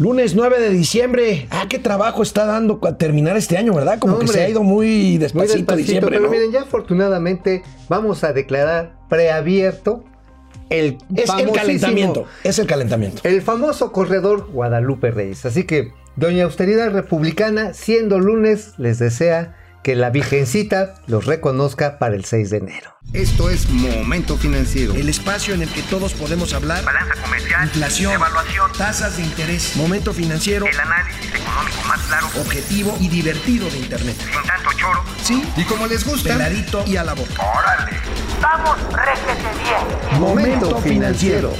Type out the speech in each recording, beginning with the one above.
Lunes 9 de diciembre. Ah, qué trabajo está dando a terminar este año, ¿verdad? Como que se ha ido muy despacito, diciembre. Pero miren, ya afortunadamente vamos a declarar preabierto el es el calentamiento. Es el calentamiento. El famoso corredor Guadalupe Reyes. Así que, Doña Austeridad Republicana, siendo lunes, les desea que la Virgencita los reconozca para el 6 de enero. Esto es Momento Financiero. El espacio en el que todos podemos hablar. Balanza comercial. Inflación. Evaluación. Tasas de interés. Momento Financiero. El análisis económico más claro. Objetivo y divertido de Internet. Sin tanto choro. Sí. Y como les gusta. Peladito y a la boca. ¡Órale! ¡Vamos, réjete bien! Momento Financiero.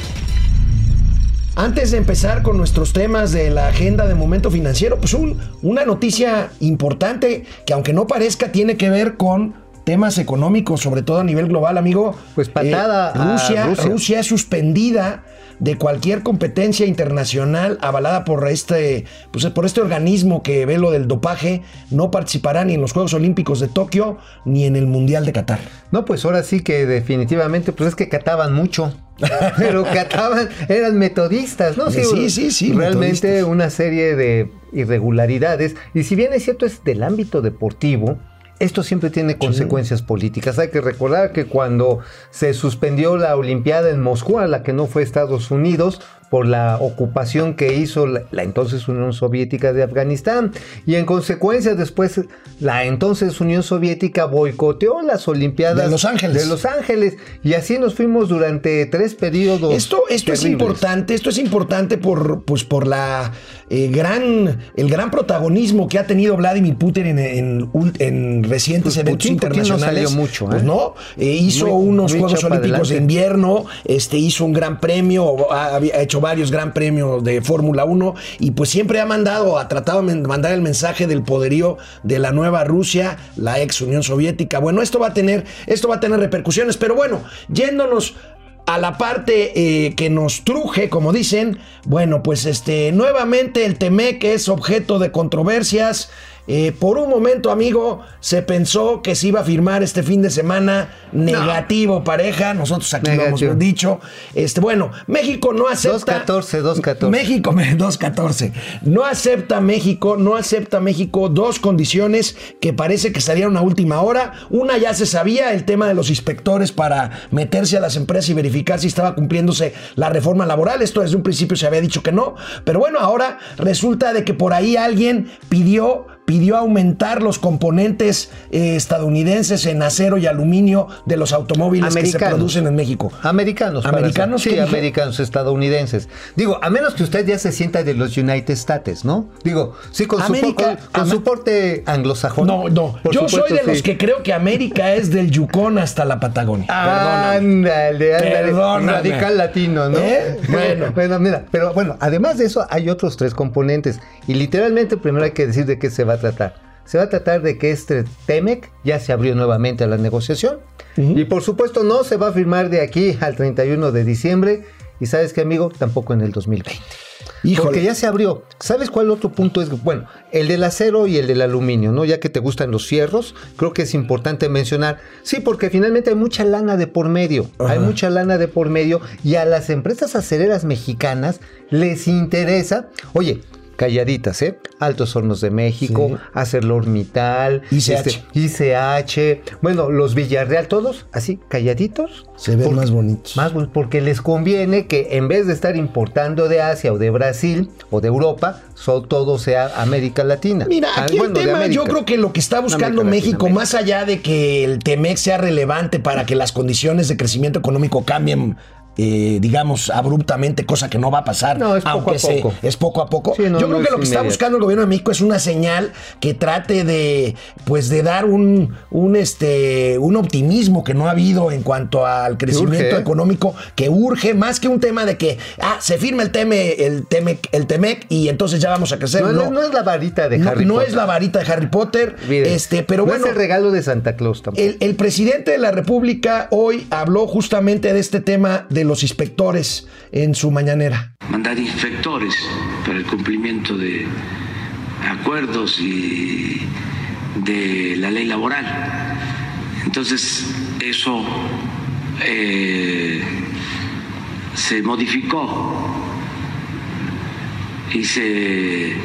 Antes de empezar con nuestros temas de la agenda de momento financiero, pues una noticia importante que aunque no parezca tiene que ver con temas económicos, sobre todo a nivel global, amigo. Pues patada. Eh, Rusia, Rusia. es suspendida de cualquier competencia internacional avalada por este, pues, por este organismo que ve lo del dopaje, no participará ni en los Juegos Olímpicos de Tokio ni en el Mundial de Qatar. No, pues ahora sí que definitivamente, pues es que cataban mucho. Pero cataban, eran metodistas, ¿no? Sí, sí, sí. realmente una serie de irregularidades. Y si bien es cierto, es del ámbito deportivo, esto siempre tiene consecuencias políticas. Hay que recordar que cuando se suspendió la Olimpiada en Moscú, a la que no fue Estados Unidos, por la ocupación que hizo la, entonces Unión Soviética de Afganistán y en consecuencia después la entonces Unión Soviética boicoteó las Olimpiadas de Los Ángeles. De Los Ángeles y así nos fuimos durante tres periodos. Esto, esto es importante, esto es importante por, pues, por la eh, gran, el gran protagonismo que ha tenido Vladimir Putin en, en, recientes pues eventos internacionales. No mucho, pues ¿eh? no, eh, hizo unos Juegos Olímpicos de invierno, este hizo un gran premio, ha, ha hecho varios gran premios de Fórmula 1 y pues siempre ha mandado, ha tratado de mandar el mensaje del poderío de la nueva Rusia, la ex Unión Soviética. Bueno, esto va a tener, esto va a tener repercusiones, pero bueno, yéndonos a la parte eh, que nos truje, como dicen, bueno, pues este, nuevamente el TEMEC es objeto de controversias. Eh, por un momento, amigo, se pensó que se iba a firmar este fin de semana negativo pareja. Nosotros aquí lo hemos dicho. Este, bueno, México no acepta. 2-14, 2-14. México, 2-14. No acepta México, no acepta México dos condiciones que parece que salieron a última hora. Una ya se sabía, el tema de los inspectores para meterse a las empresas y verificar si estaba cumpliéndose la reforma laboral. Esto desde un principio se había dicho que no. Pero bueno, ahora resulta de que por ahí alguien pidió pidió aumentar los componentes eh, estadounidenses en acero y aluminio de los automóviles que se producen en México. Americanos. Americanos. Sí, americanos, estadounidenses. Digo, a menos que usted ya se sienta de los United States, ¿no? Digo, sí, con, América, su, con, soporte anglosajón. No, no. Yo soy de los que creo que América es del Yukon hasta la Patagonia. Ándale, ándale. Radical latino, ¿no? ¿Eh? Bueno. bueno, mira, pero bueno, además de eso, hay otros tres componentes. Y literalmente, primero hay que decir de qué se va a tratar. Se va a tratar de que este TEMEC ya se abrió nuevamente a la negociación. Y por supuesto no se va a firmar de aquí al 31 de diciembre. Y sabes qué, amigo, tampoco en el 2020. Porque ya se abrió. ¿Sabes cuál otro punto es? Bueno, el del acero y el del aluminio, ¿no? Ya que te gustan los fierros, creo que es importante mencionar. Sí, porque finalmente hay mucha lana de por medio. Hay mucha lana de por medio. Y a las empresas acereras mexicanas les interesa. Oye, calladitas, ¿eh? Altos Hornos de México, sí. ArcelorMittal, ICH. Este, ICH, bueno, los Villarreal, todos así, calladitos. Se ven más bonitos. Más bonitos, porque les conviene que en vez de estar importando de Asia o de Brasil o de Europa, so, todo sea América Latina. Mira, aquí ah, bueno, el tema, yo creo que lo que está buscando América México, Latina, más allá de que el TEMEC sea relevante para que las condiciones de crecimiento económico cambien eh, digamos, abruptamente, cosa que no va a pasar. No, es poco aunque a se, poco. es poco a poco. Sí, no, Yo creo no que lo que está buscando el gobierno de México es una señal que trate de, pues, de dar un, un, este, un optimismo que no ha habido en cuanto al crecimiento urge. económico, que urge, más que un tema de que, ah, se firma el TEME, el TEMEC, el TEMEC y entonces ya vamos a crecer. No, No, no, no es la varita de no- Harry no Potter. es la varita de Harry Potter, este, pero no bueno. es el regalo de Santa Claus tampoco. El, el presidente de la República hoy habló justamente de este tema de los inspectores en su mañanera. mandar inspectores para el cumplimiento de acuerdos y de la ley laboral. Entonces, eso eh, se modificó y se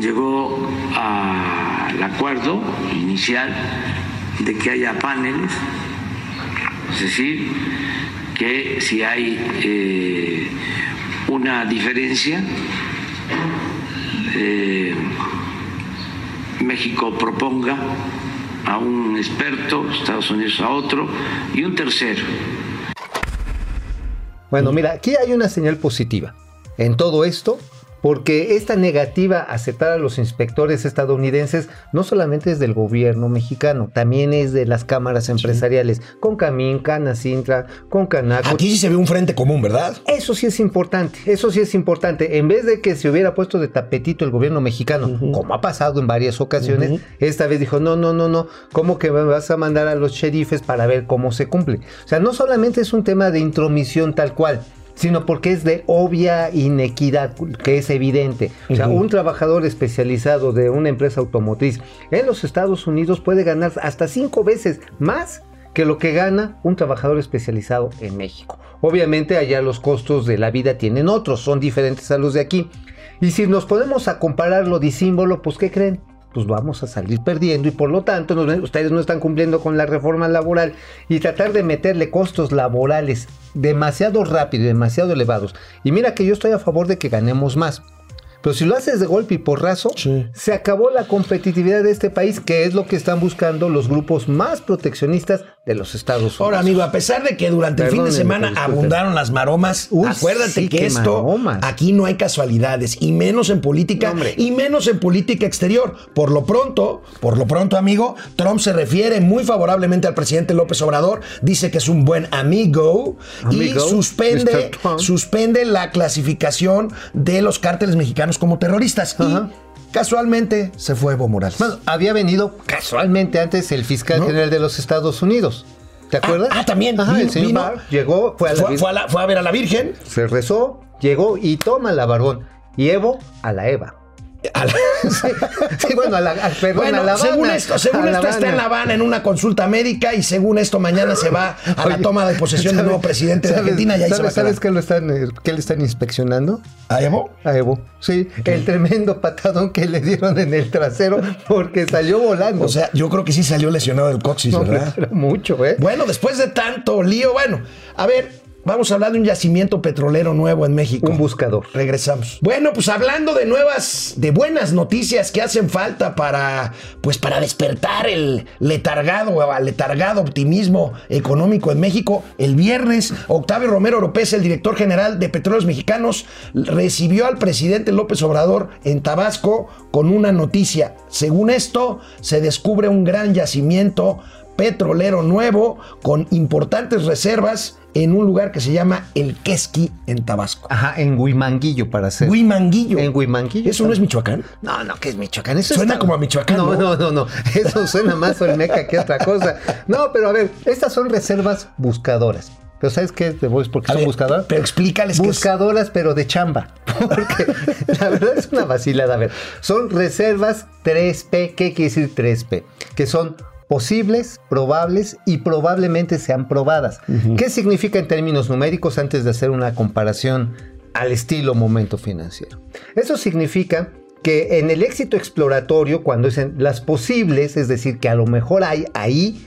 llegó al acuerdo inicial de que haya paneles, es decir, que si hay eh, una diferencia, eh, México proponga a un experto, Estados Unidos a otro y un tercero. Bueno, mira, aquí hay una señal positiva. En todo esto, porque esta negativa a aceptar a los inspectores estadounidenses no solamente es del gobierno mexicano, también es de las cámaras empresariales, con Camín, Canacintra, con Canaco. Aquí sí se ve un frente común, ¿verdad? Eso sí es importante, eso sí es importante. En vez de que se hubiera puesto de tapetito el gobierno mexicano, como ha pasado en varias ocasiones, esta vez dijo, no, no, no, no, ¿cómo que me vas a mandar a los sheriffes para ver cómo se cumple? O sea, no solamente es un tema de intromisión tal cual, sino porque es de obvia inequidad, que es evidente. O sea, un trabajador especializado de una empresa automotriz en los Estados Unidos puede ganar hasta cinco veces más que lo que gana un trabajador especializado en México. Obviamente allá los costos de la vida tienen otros, son diferentes a los de aquí. Y si nos ponemos a comparar lo disímbolo, pues ¿qué creen? Pues vamos a salir perdiendo y por lo tanto ustedes no están cumpliendo con la reforma laboral y tratar de meterle costos laborales demasiado rápido demasiado elevados. Y mira que yo estoy a favor de que ganemos más. Pero si lo haces de golpe y porrazo, Sí. se acabó la competitividad de este país, que es lo que están buscando los grupos más proteccionistas de los Estados Unidos. Ahora, amigo, a pesar de que durante el fin de semana abundaron las maromas, Uy, acuérdate sí, que esto maromas. aquí no hay casualidades y menos en política No, y menos en política exterior. Por lo pronto, por lo pronto, amigo, Trump se refiere muy favorablemente al presidente López Obrador, dice que es un buen amigo, Amigo, y suspende, suspende la clasificación de los cárteles mexicanos como terroristas Ajá. y casualmente se fue Evo Morales. Bueno, había venido casualmente antes el fiscal ¿No? general de los Estados Unidos. ¿Te acuerdas? ah, también, Ajá, vino- el señor vino. Barr llegó, fue a la fue, vis- fue a la- fue a ver a la Virgen. se rezó, llegó y toma la barbón. Y Evo a la Eva. La- Sí, bueno, a la, a- perdón, Bueno, a La Habana. según esto, según esto está en. La Habana en una consulta médica y según esto mañana se va a la toma de posesión del ¿sabes- nuevo presidente de Argentina y ahí se va a ¿Sabes, ¿sabes qué, lo están, eh, qué le están inspeccionando? ¿A Evo? A Evo. Sí, el tremendo patadón que le dieron en el trasero porque salió volando. O sea, yo creo que sí salió lesionado del coxis, No, ¿verdad? pero mucho, ¿eh? Bueno, después de tanto lío, bueno, a ver, vamos a hablar de un yacimiento petrolero nuevo en México. Un buscador. Regresamos. Bueno, pues hablando de nuevas, de buenas noticias que hacen falta para, pues para despertar el letargado o aletargado optimismo económico en México, el viernes Octavio Romero Oropesa, el director general de Petróleos Mexicanos, recibió al presidente López Obrador en Tabasco con una noticia. Según esto, se descubre un gran yacimiento petrolero nuevo con importantes reservas en un lugar que se llama El Quesqui en Tabasco. Ajá, en Huimanguillo para hacer. Huimanguillo. En Huimanguillo. ¿Eso no es Michoacán? No, no, que es Michoacán. Eso Suena está- como a Michoacán, No, ¿no? no, no, no. Eso suena más olmeca que otra cosa. No, pero a ver, estas son reservas buscadoras. Pero ¿sabes qué? Te voy por qué A son ver, buscadoras? pero explícales es. Buscadoras, pero de chamba. Porque la verdad es una vacilada. A ver, son reservas 3P. ¿Qué quiere decir 3P? Que son posibles, probables y probablemente sean probadas. ¿Qué significa en términos numéricos antes de hacer una comparación al estilo momento financiero? Eso significa que en el éxito exploratorio, cuando dicen las posibles, es decir, que a lo mejor hay ahí,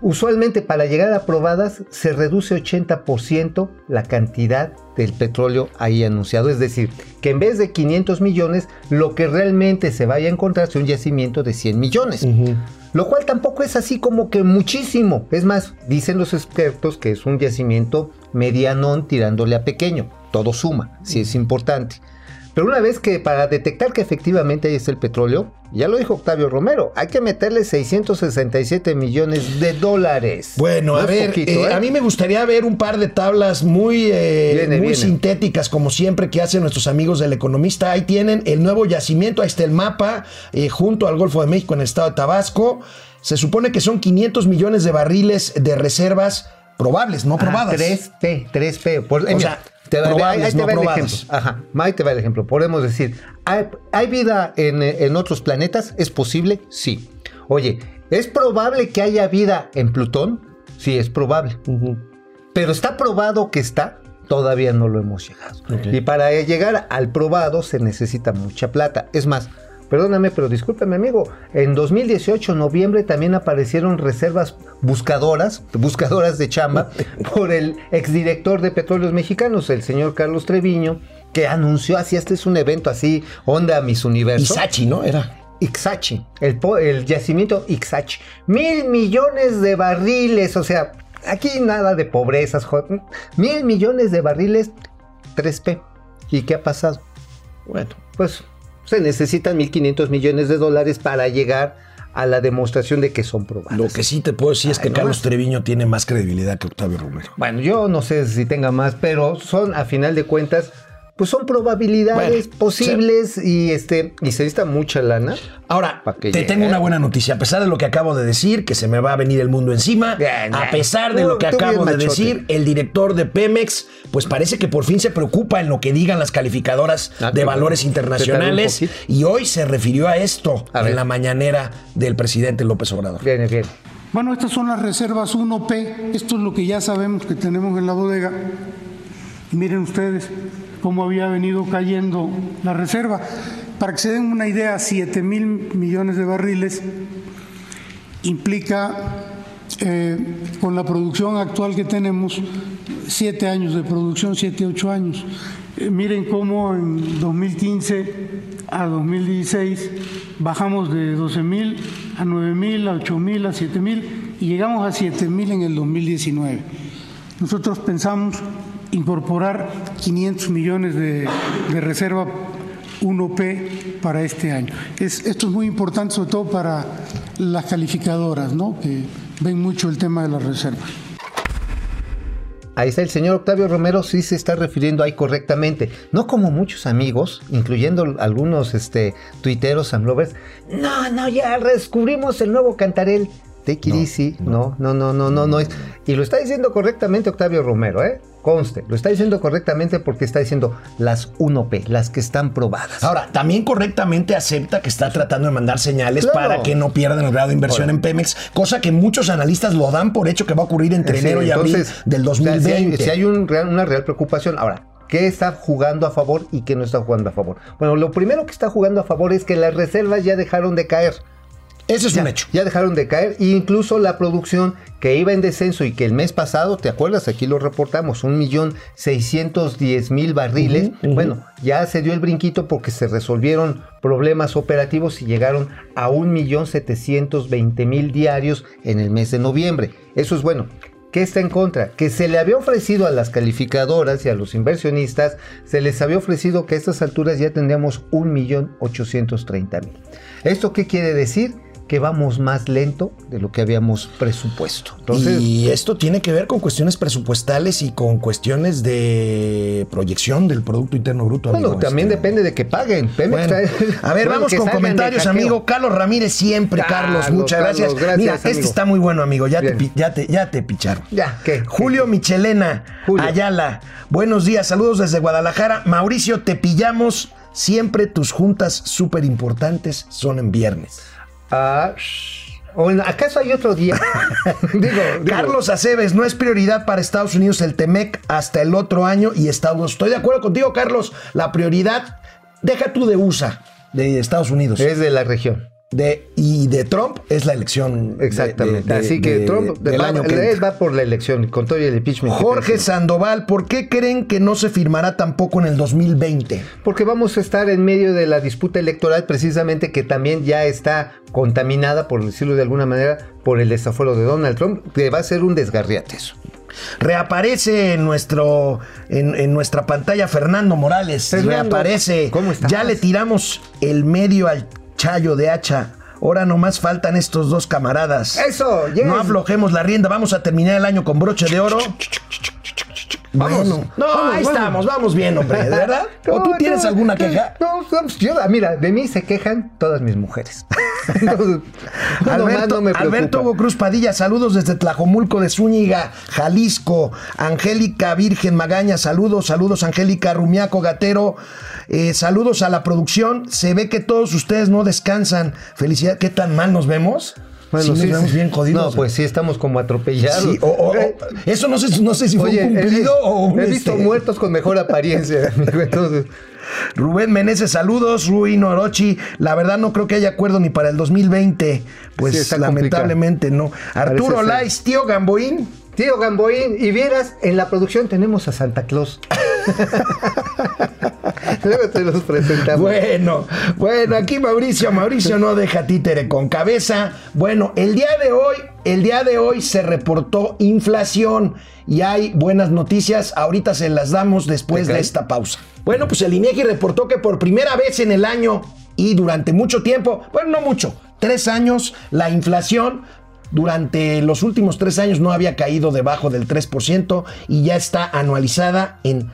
usualmente para llegar a probadas se reduce 80% la cantidad del petróleo ahí anunciado. Es decir, que en vez de 500 millones, lo que realmente se vaya a encontrar es un yacimiento de 100 millones. Lo cual tampoco es así como que muchísimo. Es más, dicen los expertos que es un yacimiento medianón tirándole a pequeño. Todo suma, si es importante. Pero una vez que para detectar que efectivamente ahí es el petróleo, ya lo dijo Octavio Romero, hay que meterle 667 millones de dólares. Bueno, No a ver, poquito, eh, ¿eh? a mí me gustaría ver un par de tablas muy, eh, Viene, muy viene. sintéticas, como siempre que hacen nuestros amigos del Economista. Ahí tienen el nuevo yacimiento, ahí está el mapa, eh, junto al Golfo de México en el estado de Tabasco. Se supone que son 500 millones de barriles de reservas probables, no Ah, probadas. 3P, 3P. Por- eh, O mira, sea, te va- probables, ahí te no va el ejemplo. Ajá, ahí te va el ejemplo. Podemos decir, ¿hay, hay vida en, en otros planetas? ¿Es posible? Sí. Oye, ¿es probable que haya vida en Plutón? Sí, es probable. Pero está probado que está. todavía no lo hemos llegado. Y para llegar al probado se necesita mucha plata. Es más, perdóname, pero discúlpame amigo, en 2018, noviembre, también aparecieron reservas buscadoras, buscadoras de chamba, por el exdirector de Petróleos Mexicanos, el señor Carlos Treviño, que anunció así, este es un evento así, onda Miss Universo. Isachi, ¿no? Era. Ixachi, el, el yacimiento Ixachi. Mil millones de barriles, o sea, aquí nada de pobrezas, mil millones de barriles, 3P. ¿Y qué ha pasado? Bueno. Pues se necesitan 1.500 millones de dólares para llegar a la demostración de que son probadas. Lo que sí te puedo decir es que no Carlos más. Treviño tiene más credibilidad que Octavio Romero. Bueno, yo no sé si tenga más, pero son a final de cuentas, pues son probabilidades Bueno, posibles y este y se necesita mucha lana. Ahora, que te llegue. tengo una buena noticia. A pesar de lo que acabo de decir, que se me va a venir el mundo encima, Bien, a bien. pesar de Tú- lo que acabo bien de machote. decir, el director de Pemex, pues parece que por fin se preocupa en lo que digan las calificadoras Ah, de valores bueno. internacionales. Y hoy se refirió a esto A en ver. la mañanera del presidente López Obrador. Viene, viene. Bueno, estas son las reservas 1P. Esto es lo que ya sabemos que tenemos en la bodega. Y miren ustedes cómo había venido cayendo la reserva. Para que se den una idea, 7 mil millones de barriles implica, eh, con la producción actual que tenemos, siete años de producción, siete, ocho años. Eh, miren cómo en 2015 a 2016 bajamos de 12 mil a 9 mil, a 8 mil, a 7 mil y llegamos a 7 mil en el 2019. Nosotros pensamos incorporar 500 millones de, reserva 1P para este año. Es- esto es muy importante, sobre todo para las calificadoras, ¿no? que ven mucho el tema de las reservas. Ahí está el señor Octavio Romero, sí se está refiriendo ahí correctamente. No como muchos amigos, incluyendo algunos este, tuiteros and lovers. No, no, ya descubrimos el nuevo cantarel. Take it easy. No, no, no, no, no, no es. Y lo está diciendo correctamente Octavio Romero, ¿eh? Conste, lo está diciendo correctamente porque está diciendo las 1P, las que están probadas. Ahora, también correctamente acepta que está tratando de mandar señales Claro. para que no pierdan el grado de inversión Ahora. en Pemex, cosa que muchos analistas lo dan por hecho que va a ocurrir entre Sí, enero y abril del o sea, 2020. si hay, si hay un real- una real preocupación. Ahora, ¿qué está jugando a favor y qué no está jugando a favor? Bueno, lo primero que está jugando a favor es que las reservas ya dejaron de caer. Ese es ya, un hecho. Ya dejaron de caer. E incluso la producción que iba en descenso y que el mes pasado, ¿te acuerdas? Aquí lo reportamos, un millón seiscientos diez mil barriles. Bueno, ya se dio el brinquito porque se resolvieron problemas operativos y llegaron a un millón setecientos veinte mil diarios en el mes de noviembre. Eso es bueno. ¿Qué está en contra? Que se le había ofrecido a las calificadoras y a los inversionistas, se les había ofrecido que a estas alturas ya tendríamos un millón ochocientos treinta mil. ¿Esto qué quiere decir? Que vamos más lento de lo que habíamos presupuesto. Entonces, y esto tiene que ver con cuestiones presupuestales y con cuestiones de proyección del Producto Interno Bruto. bueno, amigo, también este. depende de que paguen. Bueno, a ver, vamos con comentarios, amigo. Carlos Ramírez, siempre, Carlos. Carlos, muchas Carlos, gracias. gracias, Mira, este está muy bueno, amigo. Ya te, Bien. ya, te, ya te picharon. Ya, ¿qué? Julio Michelena, Julio. Ayala. Buenos días, saludos desde Guadalajara. Mauricio, te pillamos. Siempre tus juntas súper importantes son en viernes. Ah, ¿acaso hay otro día? digo, digo, Carlos Aceves, no es prioridad para Estados Unidos el TEMEC hasta el otro año y Estados Unidos. Estoy de acuerdo contigo, Carlos. La prioridad, deja tú de USA, de Estados Unidos. es de la región. De, y de Trump es la elección. de- Exactamente. de- Así que de- Trump del va, año que él va por la elección con todo el impeachment. Jorge. Sandoval, ¿por qué creen que no se firmará tampoco en el 2020? Porque vamos a estar en medio de la disputa electoral precisamente que también ya está contaminada, por decirlo de alguna manera, por el desafuero de Donald Trump, que va a ser un desgarriate eso. Reaparece en, nuestro, en, en nuestra pantalla Fernando Morales. Fernando, Reaparece. ¿cómo? Ya le tiramos el medio al chayo de hacha. Ahora nomás faltan estos dos camaradas. Eso, yes. No aflojemos la rienda. Vamos a terminar el año con broche de oro. Vamos, Bueno. No, vamos, ahí estamos. Vamos bien, hombre. ¿De verdad? ¿O tú tienes no, alguna queja? No, no, yo, mira, de mí se quejan todas mis mujeres. Entonces, Alberto, me preocupa. Alberto Hugo Cruz Padilla, saludos desde Tlajomulco de Zúñiga, Jalisco. Angélica Virgen Magaña, saludos, saludos Angélica Rumiaco Gatero, eh, saludos a la producción. Se ve que todos ustedes no descansan. Felicidad, ¿qué tan mal nos vemos? Sí nos vemos bien jodidos. No, pues sí, estamos como atropellados. Sí, o- o- o- Eh, eso no sé, no sé si fue un cumplido he, o un, he visto este, muertos con mejor apariencia, amigo. Entonces, Rubén Meneses, saludos. Rui Orochi, la verdad no creo que haya acuerdo ni para el 2020. Pues lamentablemente no. Arturo. Lais, tío Gamboín. tío Gamboín, y vieras, en la producción tenemos a Santa Claus. Luego te los presentamos. Bueno, bueno, aquí Mauricio, Mauricio no deja títere con cabeza. Bueno, el día de hoy, el día de hoy se reportó inflación y hay buenas noticias. Ahorita se las damos después de esta pausa. Bueno, pues el INEGI reportó que por primera vez en el año y durante mucho tiempo, bueno, no mucho, tres años, la inflación durante los últimos tres años no había caído debajo del 3% y ya está anualizada en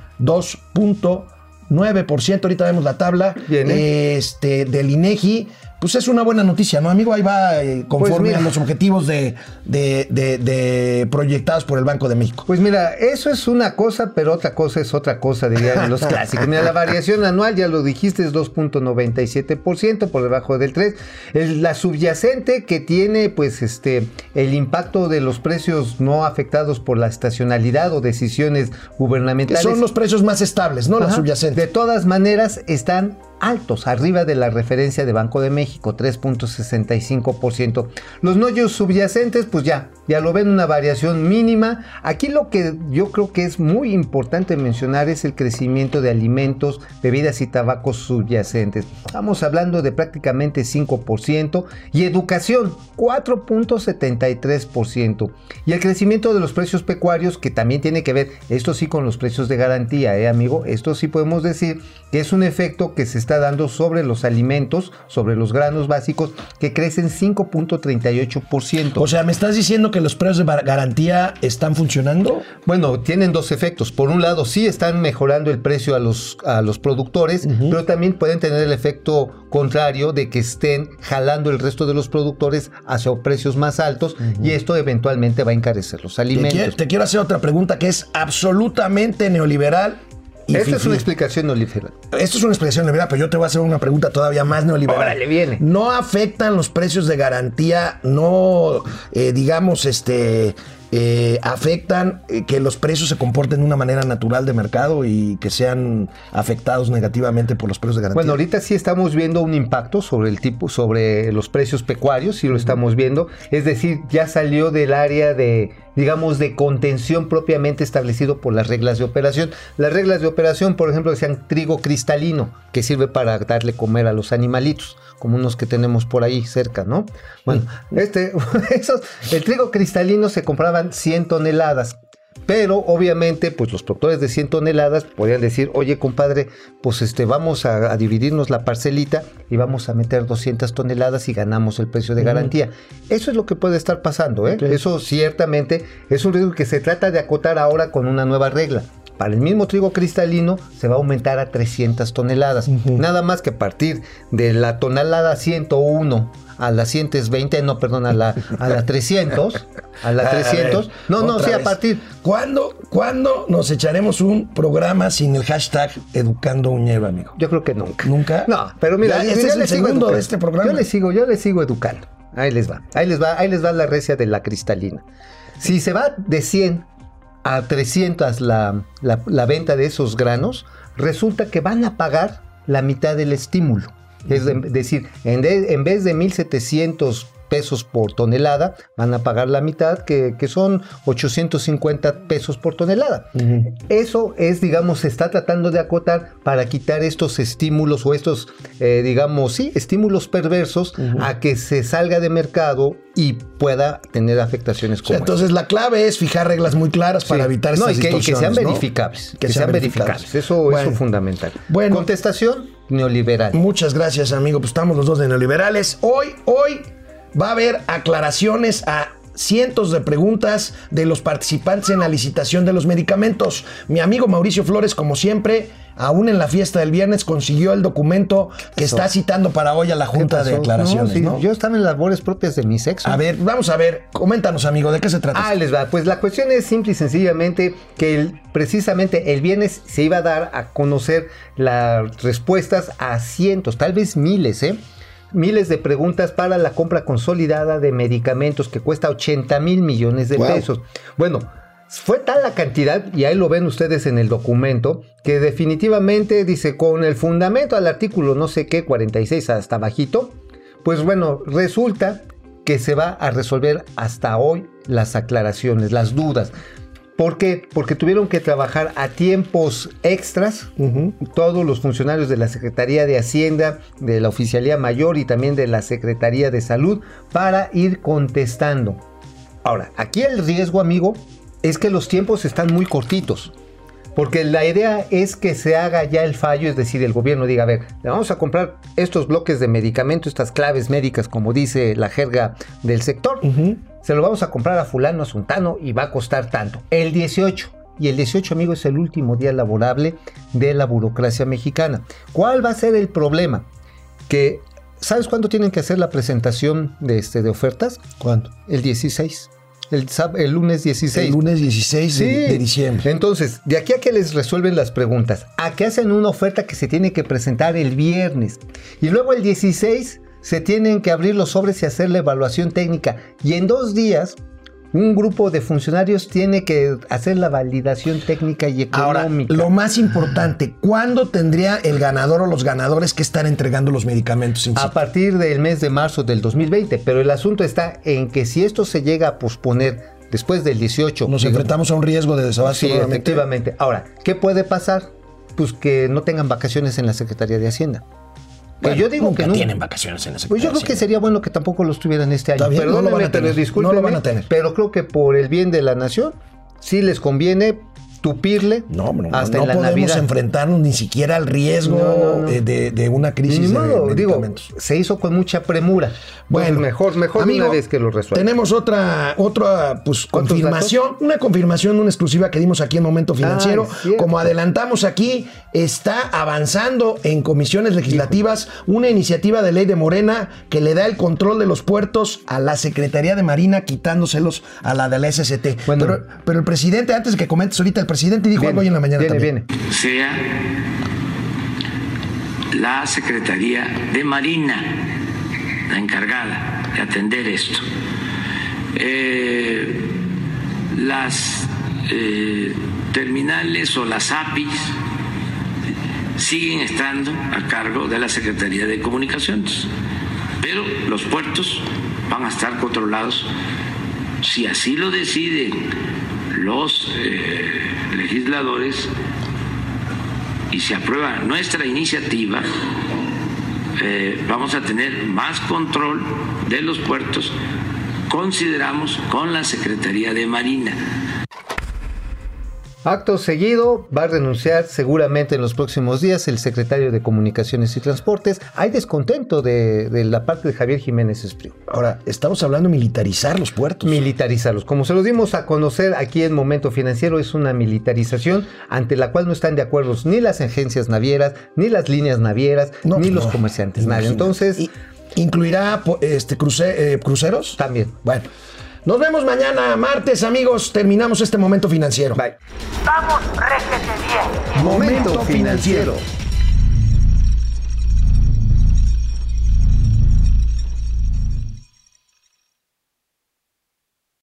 2.9%. Ahorita vemos la tabla Bien, ¿eh? este, del INEGI. Pues es una buena noticia, ¿no, amigo? Ahí va eh, conforme Pues mira. a los objetivos de, de- de- de proyectados por el Banco de México. Pues mira, eso es una cosa, pero otra cosa es otra cosa, dirían los clásicos. Mira, la variación anual, ya lo dijiste, es 2.97% por debajo del 3. Es la subyacente que tiene, pues, este, el impacto de los precios no afectados por la estacionalidad o decisiones Que gubernamentales. son los precios más estables, ¿no? La subyacente. De todas maneras, están altos, arriba de la referencia de Banco de México, 3.65%. Los noyos subyacentes, pues ya, ya lo ven una variación mínima. Aquí lo que yo creo que es muy importante mencionar es el crecimiento de alimentos, bebidas y tabacos subyacentes. Estamos hablando de prácticamente 5% y educación, 4.73%. Y el crecimiento de los precios pecuarios, que también tiene que ver, esto sí con los precios de garantía, ¿eh, amigo? Esto sí podemos decir que es un efecto que se está dando sobre los alimentos, sobre los granos básicos, que crecen 5.38%. O sea, ¿me estás diciendo que los precios de garantía están funcionando? Bueno, tienen dos efectos. Por un lado, sí están mejorando el precio a los, a los productores, pero también pueden tener el efecto contrario de que estén jalando el resto de los productores hacia precios más altos y esto eventualmente va a encarecer los Te alimentos. quiero, te quiero hacer otra pregunta que es absolutamente neoliberal. Y Esta es una explicación neoliberal. Esto es una expresión neoliberal, pero yo te voy a hacer una pregunta todavía más neoliberal. Órale, viene. ¿No afectan los precios de garantía? ¿No, eh, digamos, este, eh, afectan eh, que los precios se comporten de una manera natural de mercado y que sean afectados negativamente por los precios de garantía? Bueno, ahorita sí estamos viendo un impacto sobre el tipo, sobre los precios pecuarios, sí lo estamos viendo. Es decir, ya salió del área de, digamos, de contención propiamente establecido por las reglas de operación. Las reglas de operación, por ejemplo, decían trigo cristalino, que sirve para darle comer a los animalitos, como unos que tenemos por ahí cerca, ¿no? Bueno, este, esos, el trigo cristalino se compraban 100 toneladas. Pero obviamente, pues los productores de 100 toneladas podían decir, oye compadre, pues este, vamos a, a dividirnos la parcelita y vamos a meter 200 toneladas y ganamos el precio de garantía. Eso es lo que puede estar pasando, ¿eh? Eso ciertamente es un riesgo que se trata de acotar ahora con una nueva regla. Para el mismo trigo cristalino se va a aumentar a 300 toneladas. Nada más que a partir de la tonelada 101 a la 120, no, perdón, a la, a la 300, a la A ver, 300. No, no, sí, a partir. ¿Cuándo, ¿Cuándo nos echaremos un programa sin el hashtag Educando Uñero, amigo? Yo creo que nunca. ¿Nunca? No, pero mira, Ya, yo- este yo es el le sigo segundo educando. de este programa. Yo le sigo, yo le sigo educando. Ahí les va, ahí les va, ahí les va la recia de la cristalina. Si se va de 100 a 300 la, la- la venta de esos granos, resulta que van a pagar la mitad del estímulo. Es de- decir, en, de- en vez de 1.700 pesos por tonelada, van a pagar la mitad, que, que son 850 pesos por tonelada. Eso es, digamos, se está tratando de acotar para quitar estos estímulos o estos, eh, digamos, sí, estímulos perversos a que se salga de mercado y pueda tener afectaciones O sea, como entonces la clave es fijar reglas muy claras para Sí. evitar no, estas y que, y que sean verificables. Que, sean verificables. Eso, Bueno. eso es fundamental. Bueno. Contestación neoliberal. Muchas gracias, amigo. Pues estamos los dos de neoliberales. Hoy, hoy va a haber aclaraciones a cientos de preguntas de los participantes en la licitación de los medicamentos. Mi amigo Mauricio Flores, como siempre, aún en la fiesta del viernes, consiguió el documento que está citando para hoy a la ¿Qué Junta de? Aclaraciones. No, sí, ¿no? Yo estaba en labores propias de mi sexo. A ver, vamos a ver. Coméntanos, amigo, ¿de qué se trata? Ah, les va. Pues la cuestión es simple y sencillamente que el- precisamente el viernes se iba a dar a conocer las respuestas a cientos, tal vez miles, ¿eh? Miles de preguntas para la compra consolidada de medicamentos que cuesta 80 mil millones de Wow. pesos. Bueno, fue tal la cantidad, y ahí lo ven ustedes en el documento, que definitivamente dice con el fundamento al artículo no sé qué, 46 hasta bajito, pues bueno, resulta que se va a resolver hasta hoy las aclaraciones, las dudas. ¿Por qué? Porque tuvieron que trabajar a tiempos extras todos los funcionarios de la Secretaría de Hacienda, de la Oficialía Mayor y también de la Secretaría de Salud para ir contestando. Ahora, aquí el riesgo, amigo, es que los tiempos están muy cortitos. Porque la idea es que se haga ya el fallo, es decir, el gobierno diga, a ver, le vamos a comprar estos bloques de medicamentos, estas claves médicas, como dice la jerga del sector, se lo vamos a comprar a fulano, a sultano y va a costar tanto. El 18. Y el 18, amigo, es el último día laborable de la burocracia mexicana. ¿Cuál va a ser el problema? Que, ¿sabes cuándo tienen que hacer la presentación de, este, de ofertas? ¿Cuándo? El 16. El, lunes 16. El lunes 16 de, de diciembre. Entonces, de aquí a que les resuelven las preguntas, a que hacen una oferta que se tiene que presentar el viernes y luego el 16 se tienen que abrir los sobres y hacer la evaluación técnica y en dos días un grupo de funcionarios tiene que hacer la validación técnica y Ahora, económica. lo más importante, ¿cuándo tendría el ganador o los ganadores que estar entregando los medicamentos? a partir del mes de marzo del 2020, pero el asunto está en que si esto se llega a posponer después del 18, Nos digamos, enfrentamos a un riesgo de desabasto Sí, efectivamente. Ahora, ¿qué puede pasar? Pues que no tengan vacaciones en la Secretaría de Hacienda. Bueno, yo digo nunca que no. tienen vacaciones en la Pues yo creo que sería bueno que tampoco los tuvieran este año. Bien, no lo van a tener, discúlpenme, no lo van a tener. Pero creo que por el bien de la nación, sí les conviene tupirle No, no, hasta no en la podemos Navidad. enfrentarnos ni siquiera al riesgo No, De, de una crisis Ni de modo, digo, se hizo con mucha premura. Bueno, Bueno, mejor, mejor amigo, una vez que lo resuelva. Tenemos otra, otra pues, ¿Cuántos confirmación, una confirmación, una exclusiva que dimos aquí en Momento Financiero. Ah, cierto. Como adelantamos aquí, está avanzando en comisiones legislativas una iniciativa de ley de Morena que le da el control de los puertos a la Secretaría de Marina, quitándoselos a la de la SST. Bueno. pero, pero el presidente, antes de que comentes ahorita, el presidente dijo algo hoy en la mañana viene, también. viene. sea la Secretaría de Marina la encargada de atender esto. Eh, las eh, terminales o las APIs siguen estando a cargo de la Secretaría de Comunicaciones, pero los puertos van a estar controlados, si así lo deciden los eh, legisladores, y se aprueba nuestra iniciativa, eh, vamos a tener más control de los puertos, consideramos, con la Secretaría de Marina. Acto seguido, va a renunciar seguramente en los próximos días el secretario de Comunicaciones y Transportes. Hay descontento de, de la parte de Javier Jiménez Espriu. Ahora, estamos hablando de militarizar los puertos. Militarizarlos. Como se los dimos a conocer aquí en Momento Financiero, es una militarización ante la cual no están de acuerdo ni las agencias navieras, ni las líneas navieras, No, ni los comerciantes. Nadie. Entonces, ¿Incluirá este, cruce- eh, cruceros? también. Bueno, nos vemos mañana, martes, amigos. Terminamos este momento financiero. Bye. Vamos, réjete bien. Momento financiero.